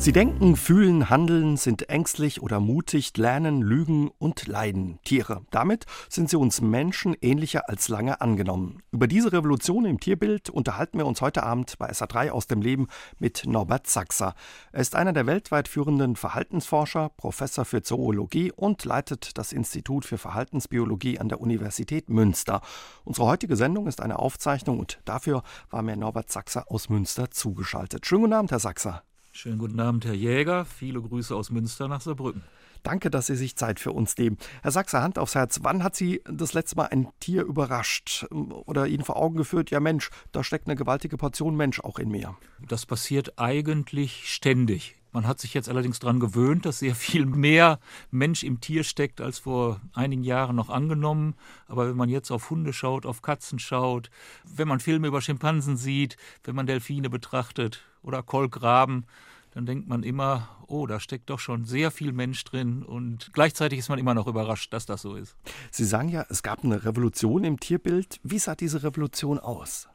Sie denken, fühlen, handeln, sind ängstlich oder mutig, lernen, lügen und leiden. Tiere. Damit sind sie uns Menschen ähnlicher als lange angenommen. Über diese Revolution im Tierbild unterhalten wir uns heute Abend bei SA3 aus dem Leben mit Norbert Sachser. Er ist einer der weltweit führenden Verhaltensforscher, Professor für Zoologie und leitet das Institut für Verhaltensbiologie an der Universität Münster. Unsere heutige Sendung ist eine Aufzeichnung und dafür war mir Norbert Sachser aus Münster zugeschaltet. Schönen guten Abend, Herr Sachser. Schönen guten Abend, Herr Jäger. Viele Grüße aus Münster nach Saarbrücken. Danke, dass Sie sich Zeit für uns nehmen. Herr Sachser, Hand aufs Herz, wann hat Sie das letzte Mal ein Tier überrascht oder Ihnen vor Augen geführt, ja Mensch, da steckt eine gewaltige Portion Mensch auch in mir? Das passiert eigentlich ständig. Man hat sich jetzt allerdings daran gewöhnt, dass sehr viel mehr Mensch im Tier steckt, als vor einigen Jahren noch angenommen. Aber wenn man jetzt auf Hunde schaut, auf Katzen schaut, wenn man Filme über Schimpansen sieht, wenn man Delfine betrachtet oder Kolkraben, dann denkt man immer, oh, da steckt doch schon sehr viel Mensch drin und gleichzeitig ist man immer noch überrascht, dass das so ist. Sie sagen ja, es gab eine Revolution im Tierbild. Wie sah diese Revolution aus?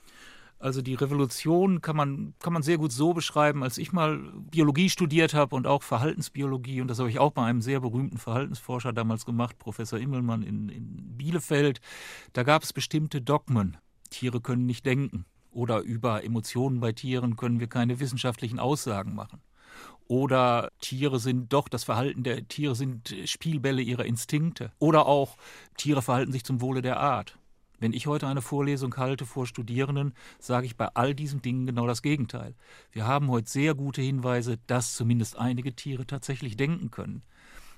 Also die Revolution kann man, kann man sehr gut so beschreiben, als ich mal Biologie studiert habe und auch Verhaltensbiologie, und das habe ich auch bei einem sehr berühmten Verhaltensforscher damals gemacht, Professor Immelmann in, in Bielefeld, da gab es bestimmte Dogmen. Tiere können nicht denken oder über Emotionen bei Tieren können wir keine wissenschaftlichen Aussagen machen. Oder Tiere sind doch, das Verhalten der Tiere sind Spielbälle ihrer Instinkte. Oder auch Tiere verhalten sich zum Wohle der Art. Wenn ich heute eine Vorlesung halte vor Studierenden, sage ich bei all diesen Dingen genau das Gegenteil. Wir haben heute sehr gute Hinweise, dass zumindest einige Tiere tatsächlich denken können.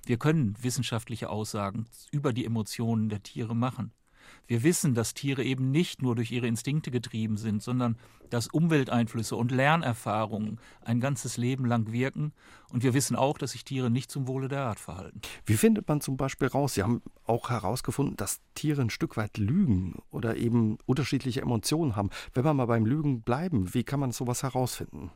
Wir können wissenschaftliche Aussagen über die Emotionen der Tiere machen. Wir wissen, dass Tiere eben nicht nur durch ihre Instinkte getrieben sind, sondern dass Umwelteinflüsse und Lernerfahrungen ein ganzes Leben lang wirken. Und wir wissen auch, dass sich Tiere nicht zum Wohle der Art verhalten. Wie findet man zum Beispiel raus? Sie haben auch herausgefunden, dass Tiere ein Stück weit lügen oder eben unterschiedliche Emotionen haben. Wenn wir mal beim Lügen bleiben, wie kann man sowas herausfinden?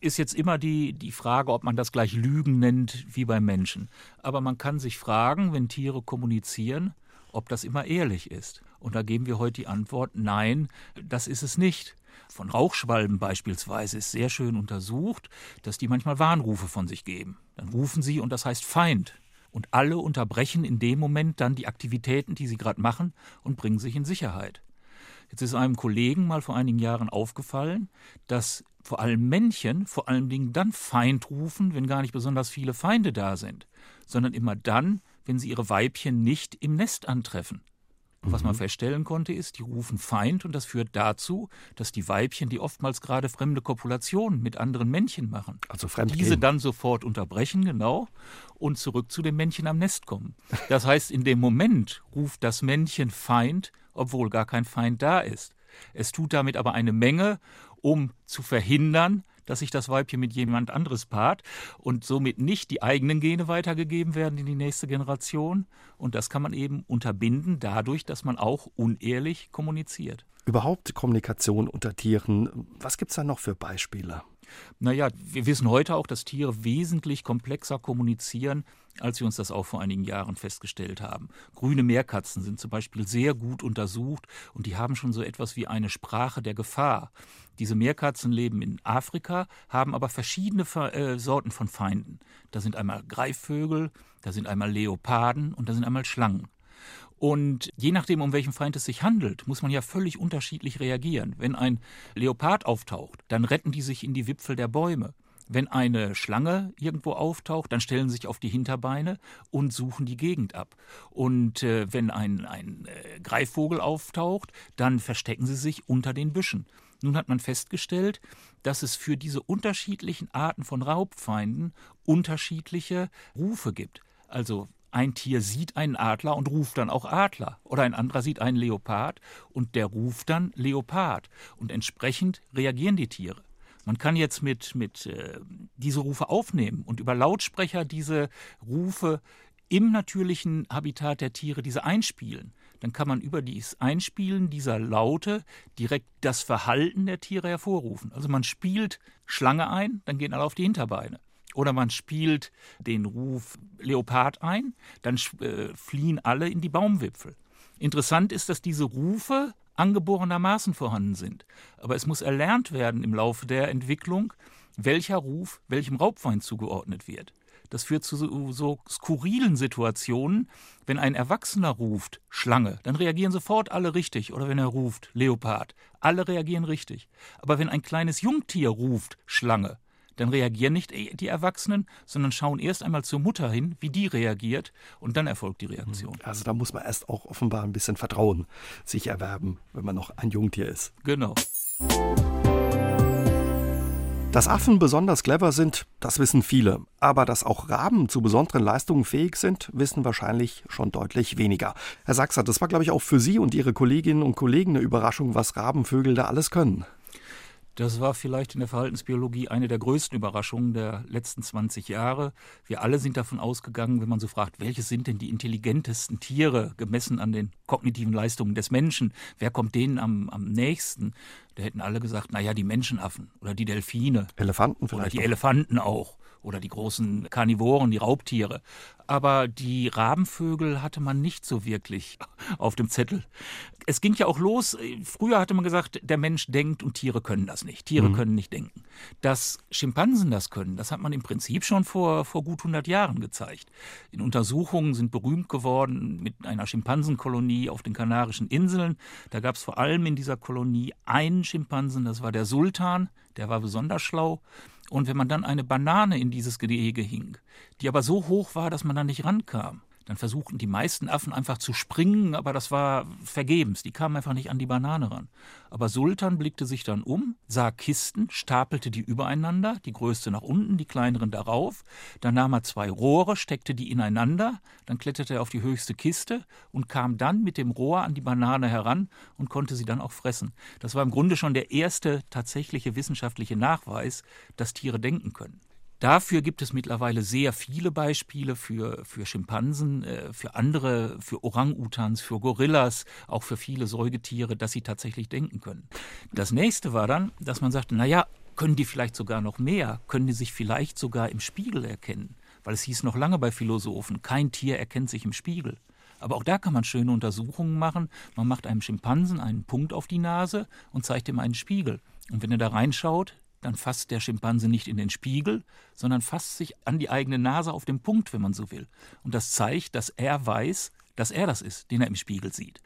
ist jetzt immer die, die Frage, ob man das gleich Lügen nennt wie beim Menschen. Aber man kann sich fragen, wenn Tiere kommunizieren, ob das immer ehrlich ist. Und da geben wir heute die Antwort, nein, das ist es nicht. Von Rauchschwalben beispielsweise ist sehr schön untersucht, dass die manchmal Warnrufe von sich geben. Dann rufen sie und das heißt Feind. Und alle unterbrechen in dem Moment dann die Aktivitäten, die sie gerade machen und bringen sich in Sicherheit. Jetzt ist einem Kollegen mal vor einigen Jahren aufgefallen, dass vor allem Männchen vor allen Dingen dann Feind rufen, wenn gar nicht besonders viele Feinde da sind, sondern immer dann, wenn sie ihre Weibchen nicht im Nest antreffen. Und was man mhm. feststellen konnte, ist, die rufen Feind und das führt dazu, dass die Weibchen, die oftmals gerade fremde Kopulationen mit anderen Männchen machen, also diese dann sofort unterbrechen, genau, und zurück zu dem Männchen am Nest kommen. Das heißt, in dem Moment ruft das Männchen Feind, obwohl gar kein Feind da ist. Es tut damit aber eine Menge, um zu verhindern, dass sich das Weibchen mit jemand anderes paart und somit nicht die eigenen Gene weitergegeben werden in die nächste Generation. Und das kann man eben unterbinden dadurch, dass man auch unehrlich kommuniziert. Überhaupt Kommunikation unter Tieren, was gibt es da noch für Beispiele? Naja, wir wissen heute auch, dass Tiere wesentlich komplexer kommunizieren, als wir uns das auch vor einigen Jahren festgestellt haben. Grüne Meerkatzen sind zum Beispiel sehr gut untersucht und die haben schon so etwas wie eine Sprache der Gefahr. Diese Meerkatzen leben in Afrika, haben aber verschiedene äh, Sorten von Feinden. Da sind einmal Greifvögel, da sind einmal Leoparden und da sind einmal Schlangen. Und je nachdem, um welchen Feind es sich handelt, muss man ja völlig unterschiedlich reagieren. Wenn ein Leopard auftaucht, dann retten die sich in die Wipfel der Bäume. Wenn eine Schlange irgendwo auftaucht, dann stellen sie sich auf die Hinterbeine und suchen die Gegend ab. Und äh, wenn ein, ein äh, Greifvogel auftaucht, dann verstecken sie sich unter den Büschen. Nun hat man festgestellt, dass es für diese unterschiedlichen Arten von Raubfeinden unterschiedliche Rufe gibt. Also ein Tier sieht einen Adler und ruft dann auch Adler. Oder ein anderer sieht einen Leopard und der ruft dann Leopard. Und entsprechend reagieren die Tiere. Man kann jetzt mit, mit äh, diese Rufe aufnehmen und über Lautsprecher diese Rufe im natürlichen Habitat der Tiere diese einspielen. Dann kann man über dieses Einspielen dieser Laute direkt das Verhalten der Tiere hervorrufen. Also man spielt Schlange ein, dann gehen alle auf die Hinterbeine. Oder man spielt den Ruf Leopard ein, dann äh, fliehen alle in die Baumwipfel. Interessant ist, dass diese Rufe angeborenermaßen vorhanden sind. Aber es muss erlernt werden im Laufe der Entwicklung, welcher Ruf welchem Raubfeind zugeordnet wird. Das führt zu so, so, skurrilen Situationen. Wenn ein Erwachsener ruft Schlange, dann reagieren sofort alle richtig. Oder wenn er ruft Leopard, alle reagieren richtig. Aber wenn ein kleines Jungtier ruft Schlange, dann reagieren nicht die Erwachsenen, sondern schauen erst einmal zur Mutter hin, wie die reagiert, und dann erfolgt die Reaktion. Also da muss man erst auch offenbar ein bisschen Vertrauen sich erwerben, wenn man noch ein Jungtier ist. Genau. Dass Affen besonders clever sind, das wissen viele. Aber dass auch Raben zu besonderen Leistungen fähig sind, wissen wahrscheinlich schon deutlich weniger. Herr Sachser, das war, glaube ich, auch für Sie und Ihre Kolleginnen und Kollegen eine Überraschung, was Rabenvögel da alles können. Das war vielleicht in der Verhaltensbiologie eine der größten Überraschungen der letzten 20 Jahre. Wir alle sind davon ausgegangen, wenn man so fragt, welche sind denn die intelligentesten Tiere gemessen an den kognitiven Leistungen des Menschen? Wer kommt denen am, am nächsten? Da hätten alle gesagt, naja, die Menschenaffen oder die Delfine. Elefanten vielleicht. Oder die auch. Elefanten auch oder die großen Karnivoren, die Raubtiere. Aber die Rabenvögel hatte man nicht so wirklich auf dem Zettel. Es ging ja auch los. Früher hatte man gesagt, der Mensch denkt und Tiere können das nicht. Tiere mhm. können nicht denken. Dass Schimpansen das können, das hat man im Prinzip schon vor, vor gut 100 Jahren gezeigt. In Untersuchungen sind berühmt geworden mit einer Schimpansenkolonie auf den Kanarischen Inseln. Da gab es vor allem in dieser Kolonie einen Schimpansen, das war der Sultan. Der war besonders schlau. Und wenn man dann eine Banane in dieses Gehege hing, die aber so hoch war, dass man da nicht rankam, dann versuchten die meisten Affen einfach zu springen, aber das war vergebens. Die kamen einfach nicht an die Banane ran. Aber Sultan blickte sich dann um, sah Kisten, stapelte die übereinander, die größte nach unten, die kleineren darauf. Dann nahm er zwei Rohre, steckte die ineinander, dann kletterte er auf die höchste Kiste und kam dann mit dem Rohr an die Banane heran und konnte sie dann auch fressen. Das war im Grunde schon der erste tatsächliche wissenschaftliche Nachweis, dass Tiere denken können. Dafür gibt es mittlerweile sehr viele Beispiele für, für Schimpansen, äh, für andere, für Orang-Utans, für Gorillas, auch für viele Säugetiere, dass sie tatsächlich denken können. Das nächste war dann, dass man sagte, naja, können die vielleicht sogar noch mehr? Können die sich vielleicht sogar im Spiegel erkennen? Weil es hieß noch lange bei Philosophen, kein Tier erkennt sich im Spiegel. Aber auch da kann man schöne Untersuchungen machen. Man macht einem Schimpansen einen Punkt auf die Nase und zeigt ihm einen Spiegel. Und wenn er da reinschaut, dann fasst der Schimpanse nicht in den Spiegel, sondern fasst sich an die eigene Nase auf den Punkt, wenn man so will. Und das zeigt, dass er weiß, dass er das ist, den er im Spiegel sieht.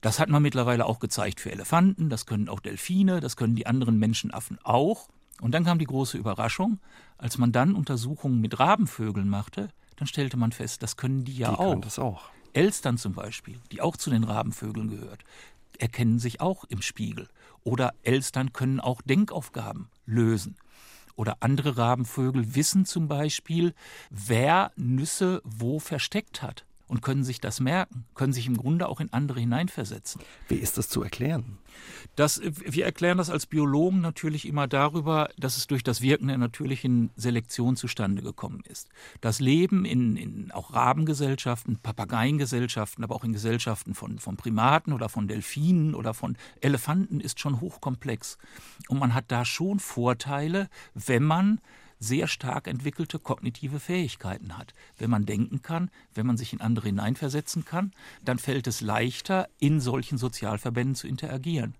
Das hat man mittlerweile auch gezeigt für Elefanten, das können auch Delfine, das können die anderen Menschenaffen auch. Und dann kam die große Überraschung, als man dann Untersuchungen mit Rabenvögeln machte, dann stellte man fest, das können die ja die auch. Können das auch. Elstern zum Beispiel, die auch zu den Rabenvögeln gehört, erkennen sich auch im Spiegel. Oder Elstern können auch Denkaufgaben lösen. Oder andere Rabenvögel wissen zum Beispiel, wer Nüsse wo versteckt hat und können sich das merken, können sich im Grunde auch in andere hineinversetzen. Wie ist das zu erklären? Das, wir erklären das als Biologen natürlich immer darüber, dass es durch das Wirken der natürlichen Selektion zustande gekommen ist. Das Leben in, in auch Rabengesellschaften, Papageiengesellschaften, aber auch in Gesellschaften von, von Primaten oder von Delfinen oder von Elefanten ist schon hochkomplex. Und man hat da schon Vorteile, wenn man sehr stark entwickelte kognitive Fähigkeiten hat. Wenn man denken kann, wenn man sich in andere hineinversetzen kann, dann fällt es leichter, in solchen Sozialverbänden zu interagieren.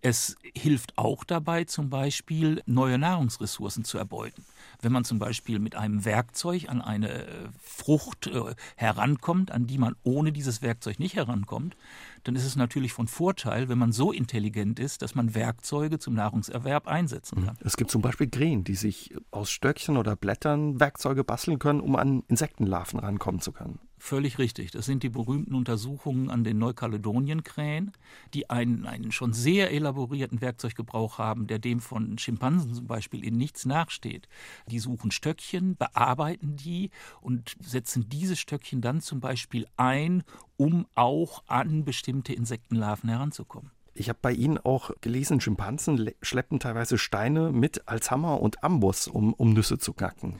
Es hilft auch dabei, zum Beispiel neue Nahrungsressourcen zu erbeuten. Wenn man zum Beispiel mit einem Werkzeug an eine äh, Frucht äh, herankommt, an die man ohne dieses Werkzeug nicht herankommt, dann ist es natürlich von Vorteil, wenn man so intelligent ist, dass man Werkzeuge zum Nahrungserwerb einsetzen kann. Es gibt zum Beispiel Krähen, die sich aus Stöckchen oder Blättern Werkzeuge basteln können, um an Insektenlarven rankommen zu können. Völlig richtig. Das sind die berühmten Untersuchungen an den Neukaledonienkrähen, die einen, einen schon sehr elaborierten Werkzeuggebrauch haben, der dem von Schimpansen zum Beispiel in nichts nachsteht. Die suchen Stöckchen, bearbeiten die und setzen diese Stöckchen dann zum Beispiel ein, um auch an bestimmte Insektenlarven heranzukommen. Ich habe bei Ihnen auch gelesen, Schimpansen schleppen teilweise Steine mit als Hammer und Amboss, um, um Nüsse zu knacken.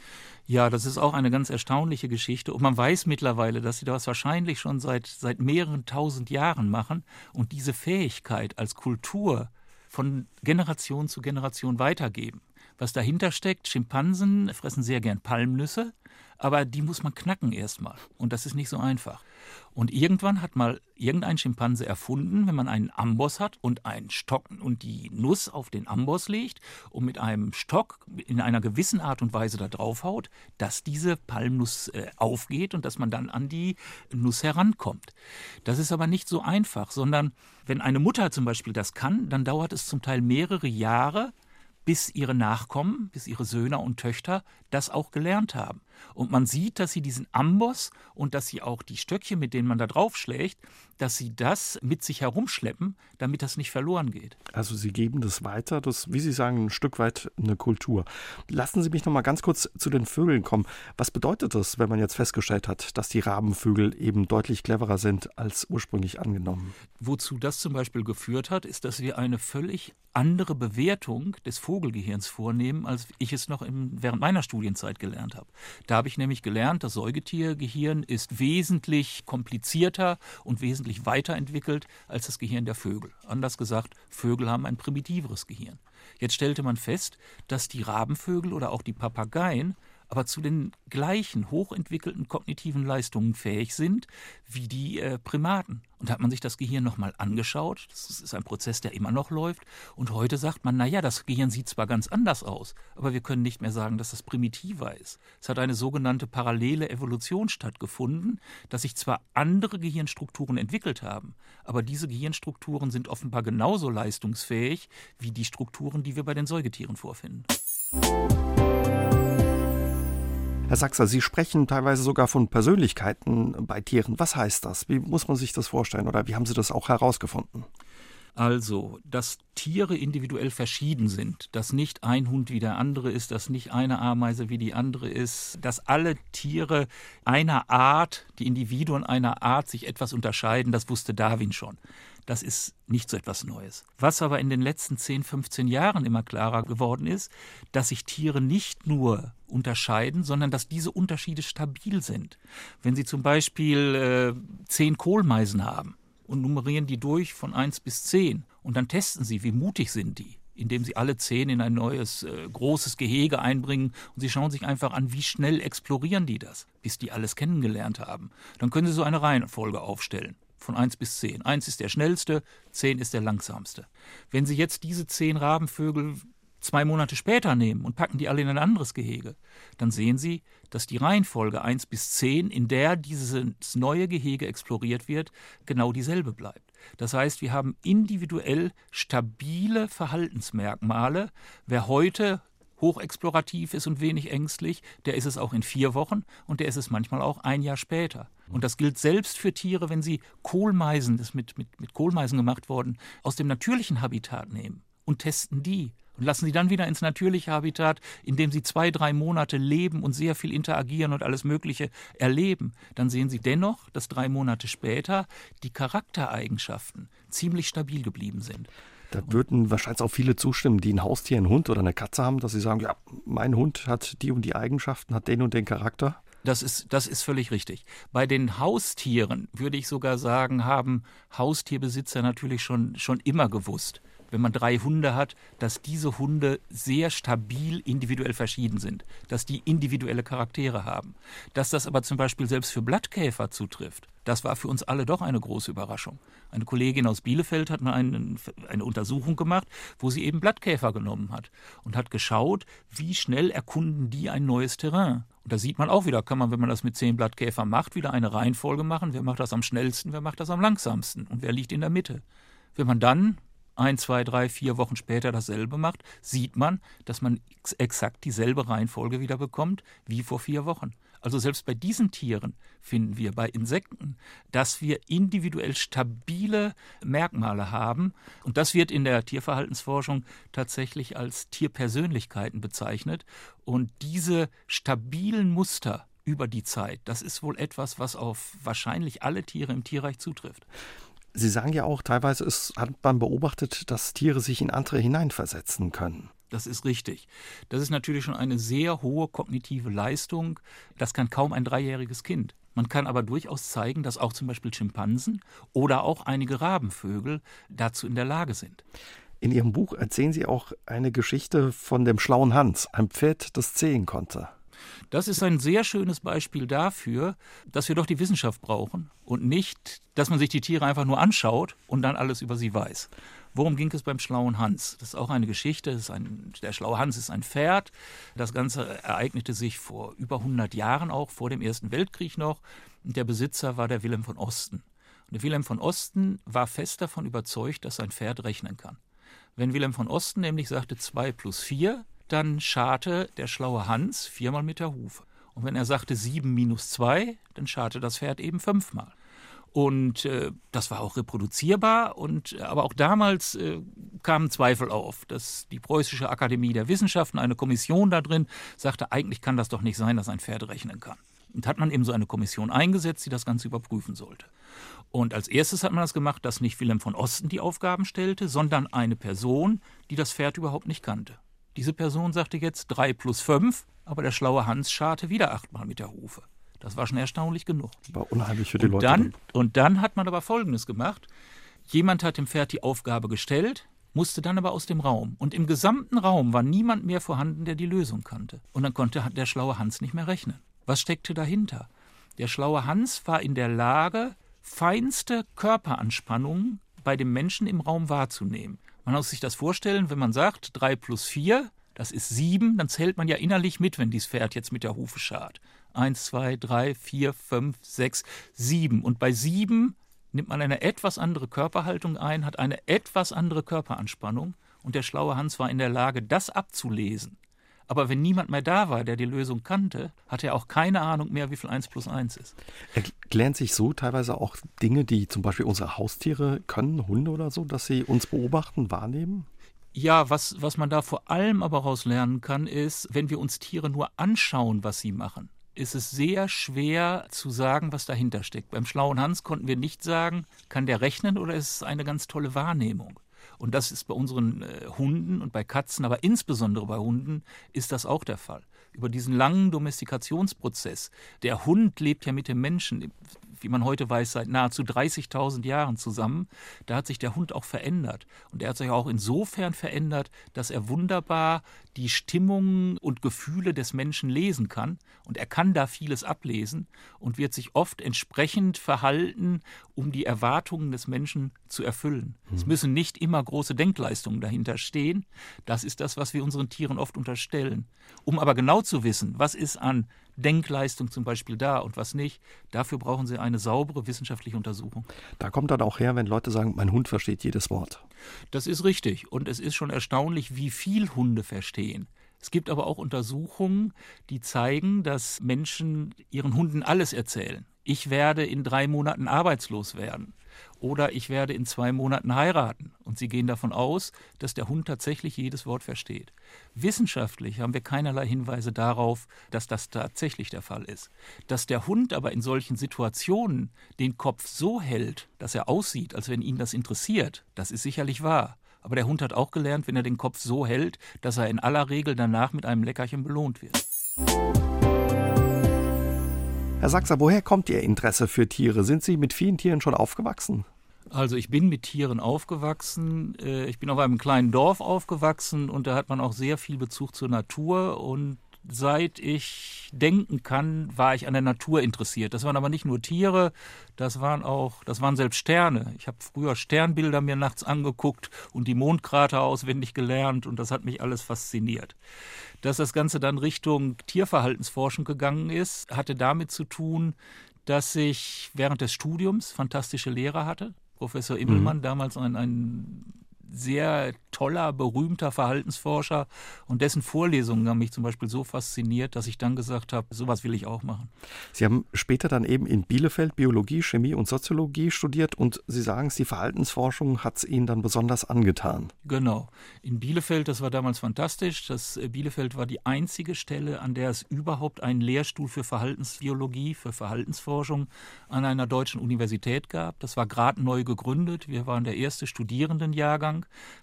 Ja, das ist auch eine ganz erstaunliche Geschichte. Und man weiß mittlerweile, dass sie das wahrscheinlich schon seit, seit mehreren tausend Jahren machen und diese Fähigkeit als Kultur von Generation zu Generation weitergeben. Was dahinter steckt, Schimpansen fressen sehr gern Palmnüsse, aber die muss man knacken erstmal. Und das ist nicht so einfach. Und irgendwann hat mal irgendein Schimpanse erfunden, wenn man einen Amboss hat und einen Stock und die Nuss auf den Amboss legt und mit einem Stock in einer gewissen Art und Weise da draufhaut, dass diese Palmnuss äh, aufgeht und dass man dann an die Nuss herankommt. Das ist aber nicht so einfach, sondern wenn eine Mutter zum Beispiel das kann, dann dauert es zum Teil mehrere Jahre, bis ihre Nachkommen, bis ihre Söhne und Töchter das auch gelernt haben. Und man sieht, dass sie diesen Amboss und dass sie auch die Stöckchen, mit denen man da drauf schlägt, dass sie das mit sich herumschleppen, damit das nicht verloren geht. Also Sie geben das weiter, das, wie Sie sagen, ein Stück weit eine Kultur. Lassen Sie mich noch mal ganz kurz zu den Vögeln kommen. Was bedeutet das, wenn man jetzt festgestellt hat, dass die Rabenvögel eben deutlich cleverer sind als ursprünglich angenommen? Wozu das zum Beispiel geführt hat, ist, dass wir eine völlig andere Bewertung des Vogelgehirns vornehmen, als ich es noch im, während meiner Studienzeit gelernt habe. Da habe ich nämlich gelernt, das Säugetiergehirn ist wesentlich komplizierter und wesentlich weiterentwickelt als das Gehirn der Vögel. Anders gesagt, Vögel haben ein primitiveres Gehirn. Jetzt stellte man fest, dass die Rabenvögel oder auch die Papageien aber zu den gleichen hochentwickelten kognitiven Leistungen fähig sind wie die äh, Primaten. Und hat man sich das Gehirn nochmal angeschaut. Das ist ein Prozess, der immer noch läuft. Und heute sagt man, naja, das Gehirn sieht zwar ganz anders aus, aber wir können nicht mehr sagen, dass das primitiver ist. Es hat eine sogenannte parallele Evolution stattgefunden, dass sich zwar andere Gehirnstrukturen entwickelt haben, aber diese Gehirnstrukturen sind offenbar genauso leistungsfähig wie die Strukturen, die wir bei den Säugetieren vorfinden. Herr Sachser, Sie sprechen teilweise sogar von Persönlichkeiten bei Tieren. Was heißt das? Wie muss man sich das vorstellen oder wie haben Sie das auch herausgefunden? Also, dass Tiere individuell verschieden sind, dass nicht ein Hund wie der andere ist, dass nicht eine Ameise wie die andere ist, dass alle Tiere einer Art, die Individuen einer Art sich etwas unterscheiden, das wusste Darwin schon. Das ist nicht so etwas Neues. Was aber in den letzten 10, 15 Jahren immer klarer geworden ist, dass sich Tiere nicht nur unterscheiden, sondern dass diese Unterschiede stabil sind. Wenn Sie zum Beispiel äh, zehn Kohlmeisen haben und nummerieren die durch von 1 bis 10 und dann testen Sie, wie mutig sind die indem sie alle zehn in ein neues äh, großes Gehege einbringen und sie schauen sich einfach an, wie schnell explorieren die das, bis die alles kennengelernt haben. Dann können sie so eine Reihenfolge aufstellen von 1 bis 10. 1 ist der schnellste, 10 ist der langsamste. Wenn Sie jetzt diese 10 Rabenvögel zwei Monate später nehmen und packen die alle in ein anderes Gehege, dann sehen Sie, dass die Reihenfolge 1 bis 10, in der dieses neue Gehege exploriert wird, genau dieselbe bleibt. Das heißt, wir haben individuell stabile Verhaltensmerkmale. Wer heute hochexplorativ ist und wenig ängstlich, der ist es auch in vier Wochen und der ist es manchmal auch ein Jahr später. Und das gilt selbst für Tiere, wenn sie Kohlmeisen, das mit, mit, mit Kohlmeisen gemacht worden, aus dem natürlichen Habitat nehmen und testen die und lassen sie dann wieder ins natürliche Habitat, in dem sie zwei, drei Monate leben und sehr viel interagieren und alles Mögliche erleben, dann sehen sie dennoch, dass drei Monate später die Charaktereigenschaften ziemlich stabil geblieben sind. Da würden wahrscheinlich auch viele zustimmen, die ein Haustier, einen Hund oder eine Katze haben, dass sie sagen, ja, mein Hund hat die und die Eigenschaften, hat den und den Charakter. Das ist, das ist völlig richtig. Bei den Haustieren würde ich sogar sagen, haben Haustierbesitzer natürlich schon, schon immer gewusst, wenn man drei Hunde hat, dass diese Hunde sehr stabil individuell verschieden sind, dass die individuelle Charaktere haben. Dass das aber zum Beispiel selbst für Blattkäfer zutrifft, das war für uns alle doch eine große Überraschung. Eine Kollegin aus Bielefeld hat mal eine, eine Untersuchung gemacht, wo sie eben Blattkäfer genommen hat und hat geschaut, wie schnell erkunden die ein neues Terrain. Und da sieht man auch wieder, kann man, wenn man das mit zehn Blattkäfern macht, wieder eine Reihenfolge machen. Wer macht das am schnellsten, wer macht das am langsamsten und wer liegt in der Mitte. Wenn man dann ein, zwei, drei, vier Wochen später dasselbe macht, sieht man, dass man exakt dieselbe Reihenfolge wieder bekommt wie vor vier Wochen. Also selbst bei diesen Tieren finden wir bei Insekten, dass wir individuell stabile Merkmale haben. Und das wird in der Tierverhaltensforschung tatsächlich als Tierpersönlichkeiten bezeichnet. Und diese stabilen Muster über die Zeit, das ist wohl etwas, was auf wahrscheinlich alle Tiere im Tierreich zutrifft. Sie sagen ja auch, teilweise ist, hat man beobachtet, dass Tiere sich in andere hineinversetzen können. Das ist richtig. Das ist natürlich schon eine sehr hohe kognitive Leistung. Das kann kaum ein dreijähriges Kind. Man kann aber durchaus zeigen, dass auch zum Beispiel Schimpansen oder auch einige Rabenvögel dazu in der Lage sind. In Ihrem Buch erzählen Sie auch eine Geschichte von dem schlauen Hans, ein Pferd, das zählen konnte. Das ist ein sehr schönes Beispiel dafür, dass wir doch die Wissenschaft brauchen und nicht, dass man sich die Tiere einfach nur anschaut und dann alles über sie weiß. Worum ging es beim schlauen Hans? Das ist auch eine Geschichte. Ein, der schlaue Hans ist ein Pferd. Das Ganze ereignete sich vor über 100 Jahren, auch vor dem Ersten Weltkrieg noch. Und der Besitzer war der Wilhelm von Osten. Und der Wilhelm von Osten war fest davon überzeugt, dass sein Pferd rechnen kann. Wenn Wilhelm von Osten nämlich sagte 2 plus 4, dann scharte der schlaue Hans viermal mit der Hufe. Und wenn er sagte 7 minus 2, dann scharte das Pferd eben fünfmal. Und äh, das war auch reproduzierbar. Und, aber auch damals äh, kamen Zweifel auf, dass die Preußische Akademie der Wissenschaften, eine Kommission da drin, sagte, eigentlich kann das doch nicht sein, dass ein Pferd rechnen kann. Und hat man eben so eine Kommission eingesetzt, die das Ganze überprüfen sollte. Und als erstes hat man das gemacht, dass nicht Wilhelm von Osten die Aufgaben stellte, sondern eine Person, die das Pferd überhaupt nicht kannte. Diese Person sagte jetzt 3 plus 5, aber der schlaue Hans scharte wieder achtmal mit der Hufe. Das war schon erstaunlich genug. War unheimlich für die und Leute. Dann, und dann hat man aber Folgendes gemacht. Jemand hat dem Pferd die Aufgabe gestellt, musste dann aber aus dem Raum. Und im gesamten Raum war niemand mehr vorhanden, der die Lösung kannte. Und dann konnte der schlaue Hans nicht mehr rechnen. Was steckte dahinter? Der schlaue Hans war in der Lage, feinste Körperanspannungen bei dem Menschen im Raum wahrzunehmen. Man muss sich das vorstellen, wenn man sagt, 3 plus 4, das ist 7, dann zählt man ja innerlich mit, wenn dieses Pferd jetzt mit der Hufe schart. 1, 2, 3, 4, 5, 6, 7. Und bei 7 nimmt man eine etwas andere Körperhaltung ein, hat eine etwas andere Körperanspannung. Und der schlaue Hans war in der Lage, das abzulesen. Aber wenn niemand mehr da war, der die Lösung kannte, hatte er auch keine Ahnung mehr, wie viel 1 plus 1 ist. Erklären sich so teilweise auch Dinge, die zum Beispiel unsere Haustiere können, Hunde oder so, dass sie uns beobachten, wahrnehmen? Ja, was, was man da vor allem aber raus lernen kann, ist, wenn wir uns Tiere nur anschauen, was sie machen, ist es sehr schwer zu sagen, was dahinter steckt. Beim schlauen Hans konnten wir nicht sagen, kann der rechnen oder ist es eine ganz tolle Wahrnehmung. Und das ist bei unseren äh, Hunden und bei Katzen, aber insbesondere bei Hunden, ist das auch der Fall. Über diesen langen Domestikationsprozess. Der Hund lebt ja mit dem Menschen wie man heute weiß, seit nahezu 30.000 Jahren zusammen. Da hat sich der Hund auch verändert. Und er hat sich auch insofern verändert, dass er wunderbar die Stimmungen und Gefühle des Menschen lesen kann. Und er kann da vieles ablesen und wird sich oft entsprechend verhalten, um die Erwartungen des Menschen zu erfüllen. Mhm. Es müssen nicht immer große Denkleistungen dahinter stehen. Das ist das, was wir unseren Tieren oft unterstellen. Um aber genau zu wissen, was ist an Denkleistung zum Beispiel da und was nicht. Dafür brauchen Sie eine saubere wissenschaftliche Untersuchung. Da kommt dann auch her, wenn Leute sagen, mein Hund versteht jedes Wort. Das ist richtig. Und es ist schon erstaunlich, wie viel Hunde verstehen. Es gibt aber auch Untersuchungen, die zeigen, dass Menschen ihren Hunden alles erzählen. Ich werde in drei Monaten arbeitslos werden oder ich werde in zwei Monaten heiraten. Und sie gehen davon aus, dass der Hund tatsächlich jedes Wort versteht. Wissenschaftlich haben wir keinerlei Hinweise darauf, dass das tatsächlich der Fall ist. Dass der Hund aber in solchen Situationen den Kopf so hält, dass er aussieht, als wenn ihn das interessiert, das ist sicherlich wahr. Aber der Hund hat auch gelernt, wenn er den Kopf so hält, dass er in aller Regel danach mit einem Leckerchen belohnt wird. Herr Sachser, woher kommt Ihr Interesse für Tiere? Sind Sie mit vielen Tieren schon aufgewachsen? Also ich bin mit Tieren aufgewachsen. Äh, ich bin auf einem kleinen Dorf aufgewachsen und da hat man auch sehr viel Bezug zur Natur und seit ich denken kann, war ich an der Natur interessiert. Das waren aber nicht nur Tiere, das waren auch, das waren selbst Sterne. Ich habe früher Sternbilder mir nachts angeguckt und die Mondkrater auswendig gelernt und das hat mich alles fasziniert. Dass das Ganze dann Richtung Tierverhaltensforschung gegangen ist, hatte damit zu tun, dass ich während des Studiums fantastische Lehrer hatte. Professor Immelmann, mhm. damals ein, ein sehr toller, berühmter Verhaltensforscher und dessen Vorlesungen haben mich zum Beispiel so fasziniert, dass ich dann gesagt habe, sowas will ich auch machen. Sie haben später dann eben in Bielefeld Biologie, Chemie und Soziologie studiert und Sie sagen, die Verhaltensforschung hat es Ihnen dann besonders angetan. Genau. In Bielefeld, das war damals fantastisch. Das äh, Bielefeld war die einzige Stelle, an der es überhaupt einen Lehrstuhl für Verhaltensbiologie, für Verhaltensforschung an einer deutschen Universität gab. Das war gerade neu gegründet. Wir waren der erste Studierendenjahrgang.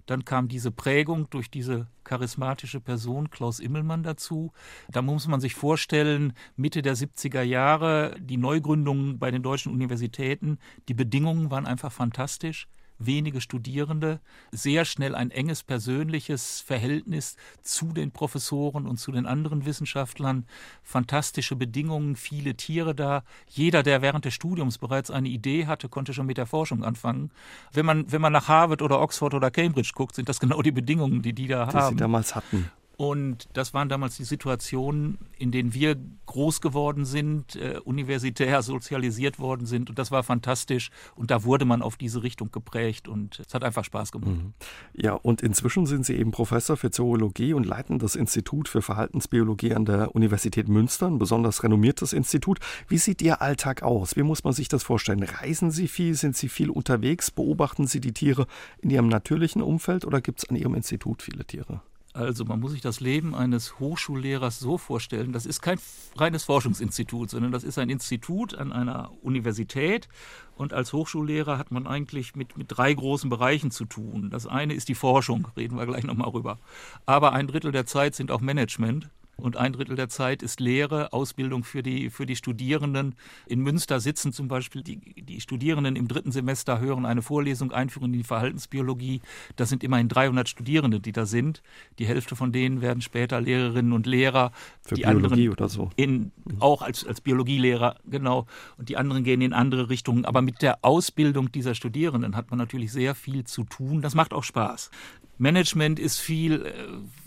Dann kam diese Prägung durch diese charismatische Person Klaus Immelmann dazu. Da muss man sich vorstellen, Mitte der 70er Jahre, die Neugründungen bei den deutschen Universitäten, die Bedingungen waren einfach fantastisch. Wenige Studierende, sehr schnell ein enges persönliches Verhältnis zu den Professoren und zu den anderen Wissenschaftlern, fantastische Bedingungen, viele Tiere da. Jeder, der während des Studiums bereits eine Idee hatte, konnte schon mit der Forschung anfangen. Wenn man, wenn man nach Harvard oder Oxford oder Cambridge guckt, sind das genau die Bedingungen, die die da die haben. Sie damals hatten. Und das waren damals die Situationen, in denen wir groß geworden sind, äh, universitär sozialisiert worden sind. Und das war fantastisch. Und da wurde man auf diese Richtung geprägt. Und es hat einfach Spaß gemacht. Mhm. Ja, und inzwischen sind Sie eben Professor für Zoologie und leiten das Institut für Verhaltensbiologie an der Universität Münster, ein besonders renommiertes Institut. Wie sieht Ihr Alltag aus? Wie muss man sich das vorstellen? Reisen Sie viel? Sind Sie viel unterwegs? Beobachten Sie die Tiere in Ihrem natürlichen Umfeld oder gibt es an Ihrem Institut viele Tiere? Also man muss sich das Leben eines Hochschullehrers so vorstellen, das ist kein reines Forschungsinstitut, sondern das ist ein Institut an einer Universität. Und als Hochschullehrer hat man eigentlich mit, mit drei großen Bereichen zu tun. Das eine ist die Forschung, reden wir gleich nochmal rüber. Aber ein Drittel der Zeit sind auch Management und ein Drittel der Zeit ist Lehre, Ausbildung für die, für die Studierenden. In Münster sitzen zum Beispiel die, die Studierenden im dritten Semester, hören eine Vorlesung, Einführung in die Verhaltensbiologie. Das sind immerhin 300 Studierende, die da sind. Die Hälfte von denen werden später Lehrerinnen und Lehrer. Für die Biologie oder so. In, auch als, als Biologielehrer, genau. Und die anderen gehen in andere Richtungen. Aber mit der Ausbildung dieser Studierenden hat man natürlich sehr viel zu tun. Das macht auch Spaß. Management ist viel äh,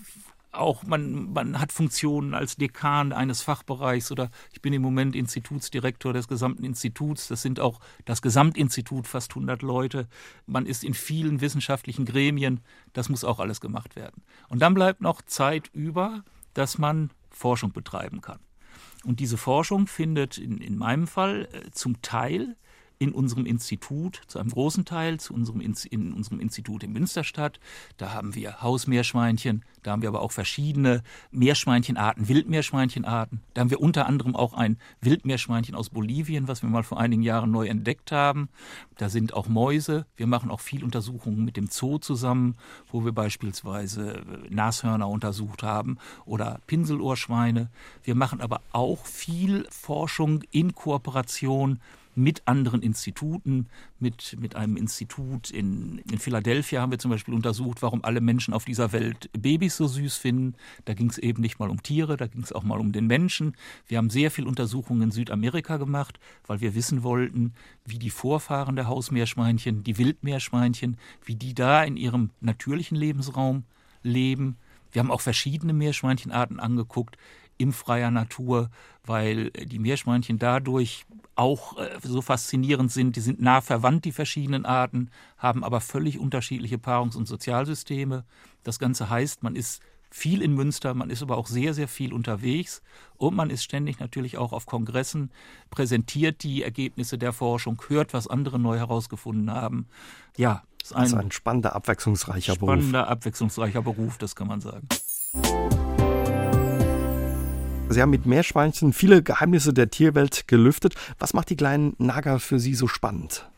auch man, man hat Funktionen als Dekan eines Fachbereichs oder ich bin im Moment Institutsdirektor des gesamten Instituts. Das sind auch das Gesamtinstitut, fast 100 Leute. Man ist in vielen wissenschaftlichen Gremien. Das muss auch alles gemacht werden. Und dann bleibt noch Zeit über, dass man Forschung betreiben kann. Und diese Forschung findet in, in meinem Fall äh, zum Teil in unserem Institut, zu einem großen Teil, zu unserem, in unserem Institut in Münsterstadt. Da haben wir Hausmeerschweinchen, da haben wir aber auch verschiedene Meerschweinchenarten, Wildmeerschweinchenarten. Da haben wir unter anderem auch ein Wildmeerschweinchen aus Bolivien, was wir mal vor einigen Jahren neu entdeckt haben. Da sind auch Mäuse. Wir machen auch viel Untersuchungen mit dem Zoo zusammen, wo wir beispielsweise äh, Nashörner untersucht haben oder Pinselohrschweine. Wir machen aber auch viel Forschung in Kooperation mit anderen Instituten, mit, mit einem Institut in, in Philadelphia haben wir zum Beispiel untersucht, warum alle Menschen auf dieser Welt Babys so süß finden. Da ging es eben nicht mal um Tiere, da ging es auch mal um den Menschen. Wir haben sehr viel Untersuchungen in Südamerika gemacht, weil wir wissen wollten, wie die Vorfahren der Hausmeerschweinchen, die Wildmeerschweinchen, wie die da in ihrem natürlichen Lebensraum leben. Wir haben auch verschiedene Meerschweinchenarten angeguckt in freier Natur, weil die Meerschweinchen dadurch auch äh, so faszinierend sind. Die sind nah verwandt, die verschiedenen Arten, haben aber völlig unterschiedliche Paarungs- und Sozialsysteme. Das Ganze heißt, man ist viel in Münster, man ist aber auch sehr, sehr viel unterwegs und man ist ständig natürlich auch auf Kongressen, präsentiert die Ergebnisse der Forschung, hört, was andere neu herausgefunden haben. Ja, ist ein, das ist ein spannender, abwechslungsreicher spannender, Beruf. Spannender, abwechslungsreicher Beruf, das kann man sagen. Sie haben mit Meerschweinchen viele Geheimnisse der Tierwelt gelüftet. Was macht die kleinen Nager für Sie so spannend?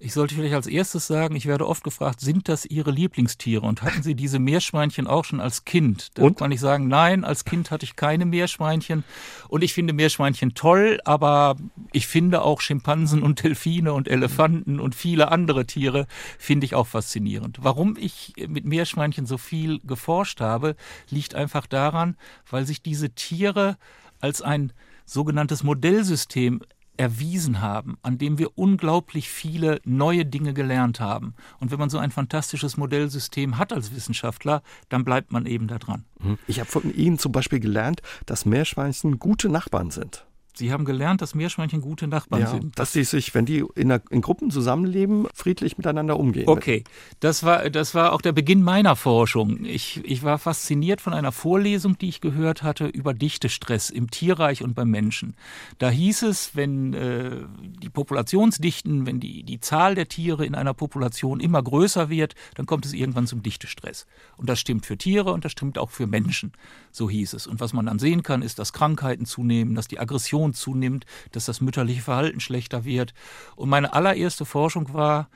Ich sollte vielleicht als erstes sagen, ich werde oft gefragt, sind das Ihre Lieblingstiere? Und hatten Sie diese Meerschweinchen auch schon als Kind? Da und? kann ich sagen, nein, als Kind hatte ich keine Meerschweinchen. Und ich finde Meerschweinchen toll, aber ich finde auch Schimpansen und Delfine und Elefanten und viele andere Tiere finde ich auch faszinierend. Warum ich mit Meerschweinchen so viel geforscht habe, liegt einfach daran, weil sich diese Tiere als ein sogenanntes Modellsystem erwiesen haben, an dem wir unglaublich viele neue Dinge gelernt haben. Und wenn man so ein fantastisches Modellsystem hat als Wissenschaftler, dann bleibt man eben da dran. Mhm. Ich habe von Ihnen zum Beispiel gelernt, dass Meerschweinchen gute Nachbarn sind. Sie haben gelernt, dass Meerschweinchen gute Nachbarn ja, sind. Dass sie sich, wenn die in, der, in, Gruppen zusammenleben, friedlich miteinander umgehen. Okay, das war, das war auch der Beginn meiner Forschung. Ich, ich war fasziniert von einer Vorlesung, die ich gehört hatte über Dichtestress im Tierreich und beim Menschen. Da hieß es, wenn äh, die Populationsdichten, wenn die, die Zahl der Tiere in einer Population immer größer wird, dann kommt es irgendwann zum Dichtestress. Und das stimmt für Tiere und das stimmt auch für Menschen, so hieß es. Und was man dann sehen kann, ist, dass Krankheiten zunehmen, dass die Aggression zunimmt, dass das mütterliche Verhalten schlechter wird. Und meine allererste Forschung war,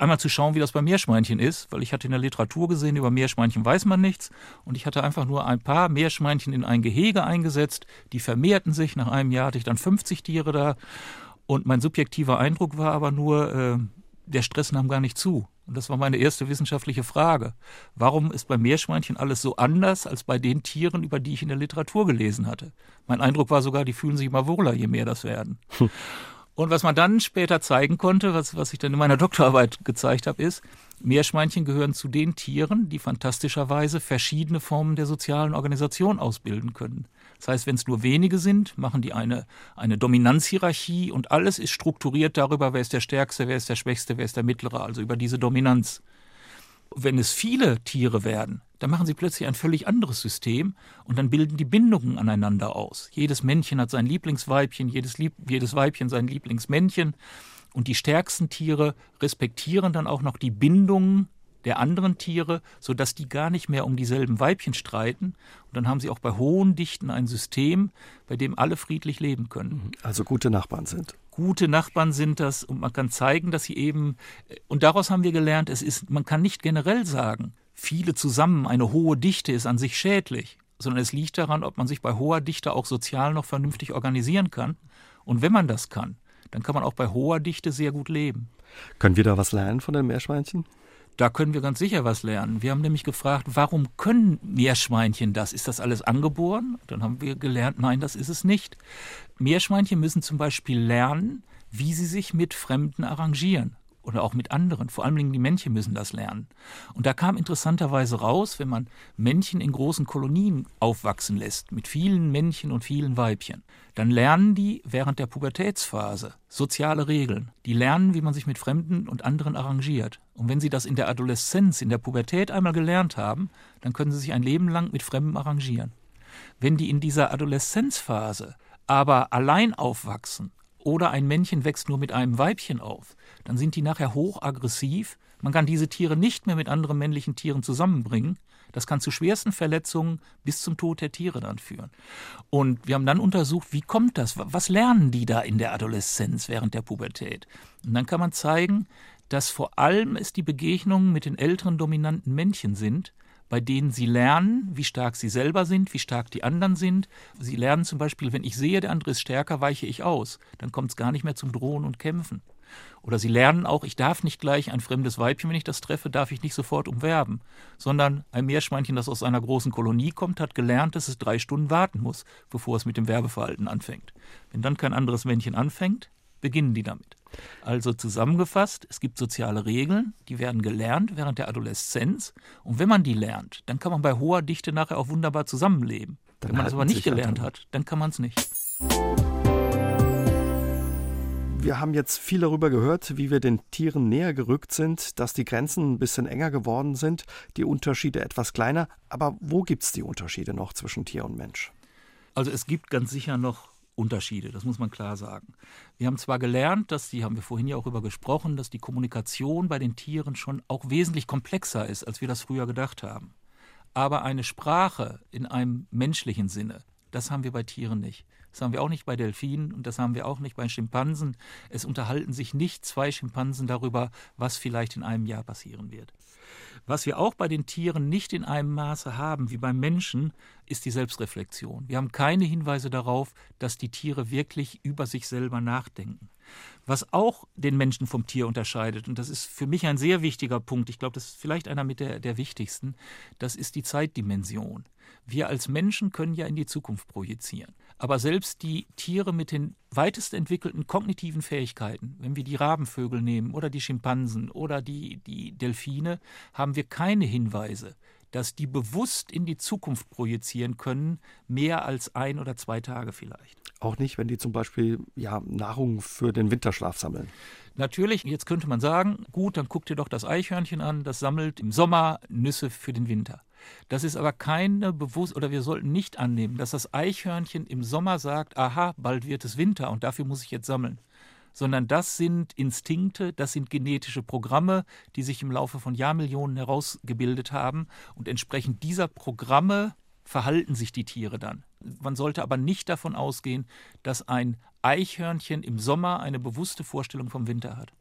einmal zu schauen, wie das bei Meerschweinchen ist, weil ich hatte in der Literatur gesehen, über Meerschweinchen weiß man nichts. Und ich hatte einfach nur ein paar Meerschweinchen in ein Gehege eingesetzt. Die vermehrten sich. Nach einem Jahr hatte ich dann 50 Tiere da. Und mein subjektiver Eindruck war aber nur, äh, der Stress nahm gar nicht zu. Und das war meine erste wissenschaftliche Frage. Warum ist bei Meerschweinchen alles so anders als bei den Tieren, über die ich in der Literatur gelesen hatte? Mein Eindruck war sogar, die fühlen sich immer wohler, je mehr das werden. Hm. Und was man dann später zeigen konnte, was, was ich dann in meiner Doktorarbeit gezeigt habe, ist, Meerschweinchen gehören zu den Tieren, die fantastischerweise verschiedene Formen der sozialen Organisation ausbilden können. Das heißt, wenn es nur wenige sind, machen die eine, eine Dominanzhierarchie und alles ist strukturiert darüber, wer ist der Stärkste, wer ist der Schwächste, wer ist der Mittlere, also über diese Dominanz. Wenn es viele Tiere werden, dann machen sie plötzlich ein völlig anderes System und dann bilden die Bindungen aneinander aus. Jedes Männchen hat sein Lieblingsweibchen, jedes, Lieb jedes Weibchen sein Lieblingsmännchen. Und die stärksten Tiere respektieren dann auch noch die Bindungen der anderen Tiere, sodass die gar nicht mehr um dieselben Weibchen streiten. Und dann haben sie auch bei hohen Dichten ein System, bei dem alle friedlich leben können. Also gute Nachbarn sind. Gute Nachbarn sind das und man kann zeigen, dass sie eben, und daraus haben wir gelernt, es ist, man kann nicht generell sagen, viele zusammen, eine hohe Dichte ist an sich schädlich, sondern es liegt daran, ob man sich bei hoher Dichte auch sozial noch vernünftig organisieren kann. Und wenn man das kann, dann kann man auch bei hoher Dichte sehr gut leben. Können wir da was lernen von den Meerschweinchen? Da können wir ganz sicher was lernen. Wir haben nämlich gefragt, warum können Meerschweinchen das? Ist das alles angeboren? Dann haben wir gelernt, nein, das ist es nicht. Meerschweinchen müssen zum Beispiel lernen, wie sie sich mit Fremden arrangieren oder auch mit anderen. Vor allem die Männchen müssen das lernen. Und da kam interessanterweise raus, wenn man Männchen in großen Kolonien aufwachsen lässt, mit vielen Männchen und vielen Weibchen, dann lernen die während der Pubertätsphase soziale Regeln. Die lernen, wie man sich mit Fremden und anderen arrangiert. Und wenn sie das in der Adoleszenz, in der Pubertät einmal gelernt haben, dann können sie sich ein Leben lang mit Fremden arrangieren. Wenn die in dieser Adoleszenzphase aber allein aufwachsen oder ein Männchen wächst nur mit einem Weibchen auf, dann sind die nachher hochaggressiv. Man kann diese Tiere nicht mehr mit anderen männlichen Tieren zusammenbringen. Das kann zu schwersten Verletzungen bis zum Tod der Tiere dann führen. Und wir haben dann untersucht, wie kommt das? Was lernen die da in der Adoleszenz während der Pubertät? Und dann kann man zeigen, dass vor allem es die Begegnungen mit den älteren dominanten Männchen sind, bei denen sie lernen, wie stark sie selber sind, wie stark die anderen sind. Sie lernen zum Beispiel, wenn ich sehe, der andere ist stärker, weiche ich aus. Dann kommt es gar nicht mehr zum Drohen und Kämpfen. Oder sie lernen auch, ich darf nicht gleich ein fremdes Weibchen, wenn ich das treffe, darf ich nicht sofort umwerben, sondern ein Meerschweinchen, das aus einer großen Kolonie kommt, hat gelernt, dass es drei Stunden warten muss, bevor es mit dem Werbeverhalten anfängt. Wenn dann kein anderes Männchen anfängt, beginnen die damit. Also zusammengefasst, es gibt soziale Regeln, die werden gelernt während der Adoleszenz. Und wenn man die lernt, dann kann man bei hoher Dichte nachher auch wunderbar zusammenleben. Dann wenn man es aber nicht gelernt hat, dann kann man es nicht. Wir haben jetzt viel darüber gehört, wie wir den Tieren näher gerückt sind, dass die Grenzen ein bisschen enger geworden sind, die Unterschiede etwas kleiner. Aber wo gibt es die Unterschiede noch zwischen Tier und Mensch? Also es gibt ganz sicher noch Unterschiede, das muss man klar sagen. Wir haben zwar gelernt, dass die, haben wir vorhin ja auch über gesprochen, dass die Kommunikation bei den Tieren schon auch wesentlich komplexer ist, als wir das früher gedacht haben. Aber eine Sprache in einem menschlichen Sinne, das haben wir bei Tieren nicht. Das haben wir auch nicht bei Delfinen und das haben wir auch nicht bei Schimpansen. Es unterhalten sich nicht zwei Schimpansen darüber, was vielleicht in einem Jahr passieren wird. Was wir auch bei den Tieren nicht in einem Maße haben wie beim Menschen, ist die Selbstreflexion. Wir haben keine Hinweise darauf, dass die Tiere wirklich über sich selber nachdenken. Was auch den Menschen vom Tier unterscheidet, und das ist für mich ein sehr wichtiger Punkt, ich glaube, das ist vielleicht einer mit der, der wichtigsten, das ist die Zeitdimension. Wir als Menschen können ja in die Zukunft projizieren. Aber selbst die Tiere mit den weitest entwickelten kognitiven Fähigkeiten, wenn wir die Rabenvögel nehmen oder die Schimpansen oder die, die Delfine, haben wir keine Hinweise, dass die bewusst in die Zukunft projizieren können, mehr als ein oder zwei Tage vielleicht. Auch nicht, wenn die zum Beispiel ja, Nahrung für den Winterschlaf sammeln. Natürlich, jetzt könnte man sagen, gut, dann guck dir doch das Eichhörnchen an, das sammelt im Sommer Nüsse für den Winter. Das ist aber keine bewusst, oder wir sollten nicht annehmen, dass das Eichhörnchen im Sommer sagt, aha, bald wird es Winter und dafür muss ich jetzt sammeln. Sondern das sind Instinkte, das sind genetische Programme, die sich im Laufe von Jahrmillionen herausgebildet haben. Und entsprechend dieser Programme verhalten sich die Tiere dann. Man sollte aber nicht davon ausgehen, dass ein Eichhörnchen im Sommer eine bewusste Vorstellung vom Winter hat.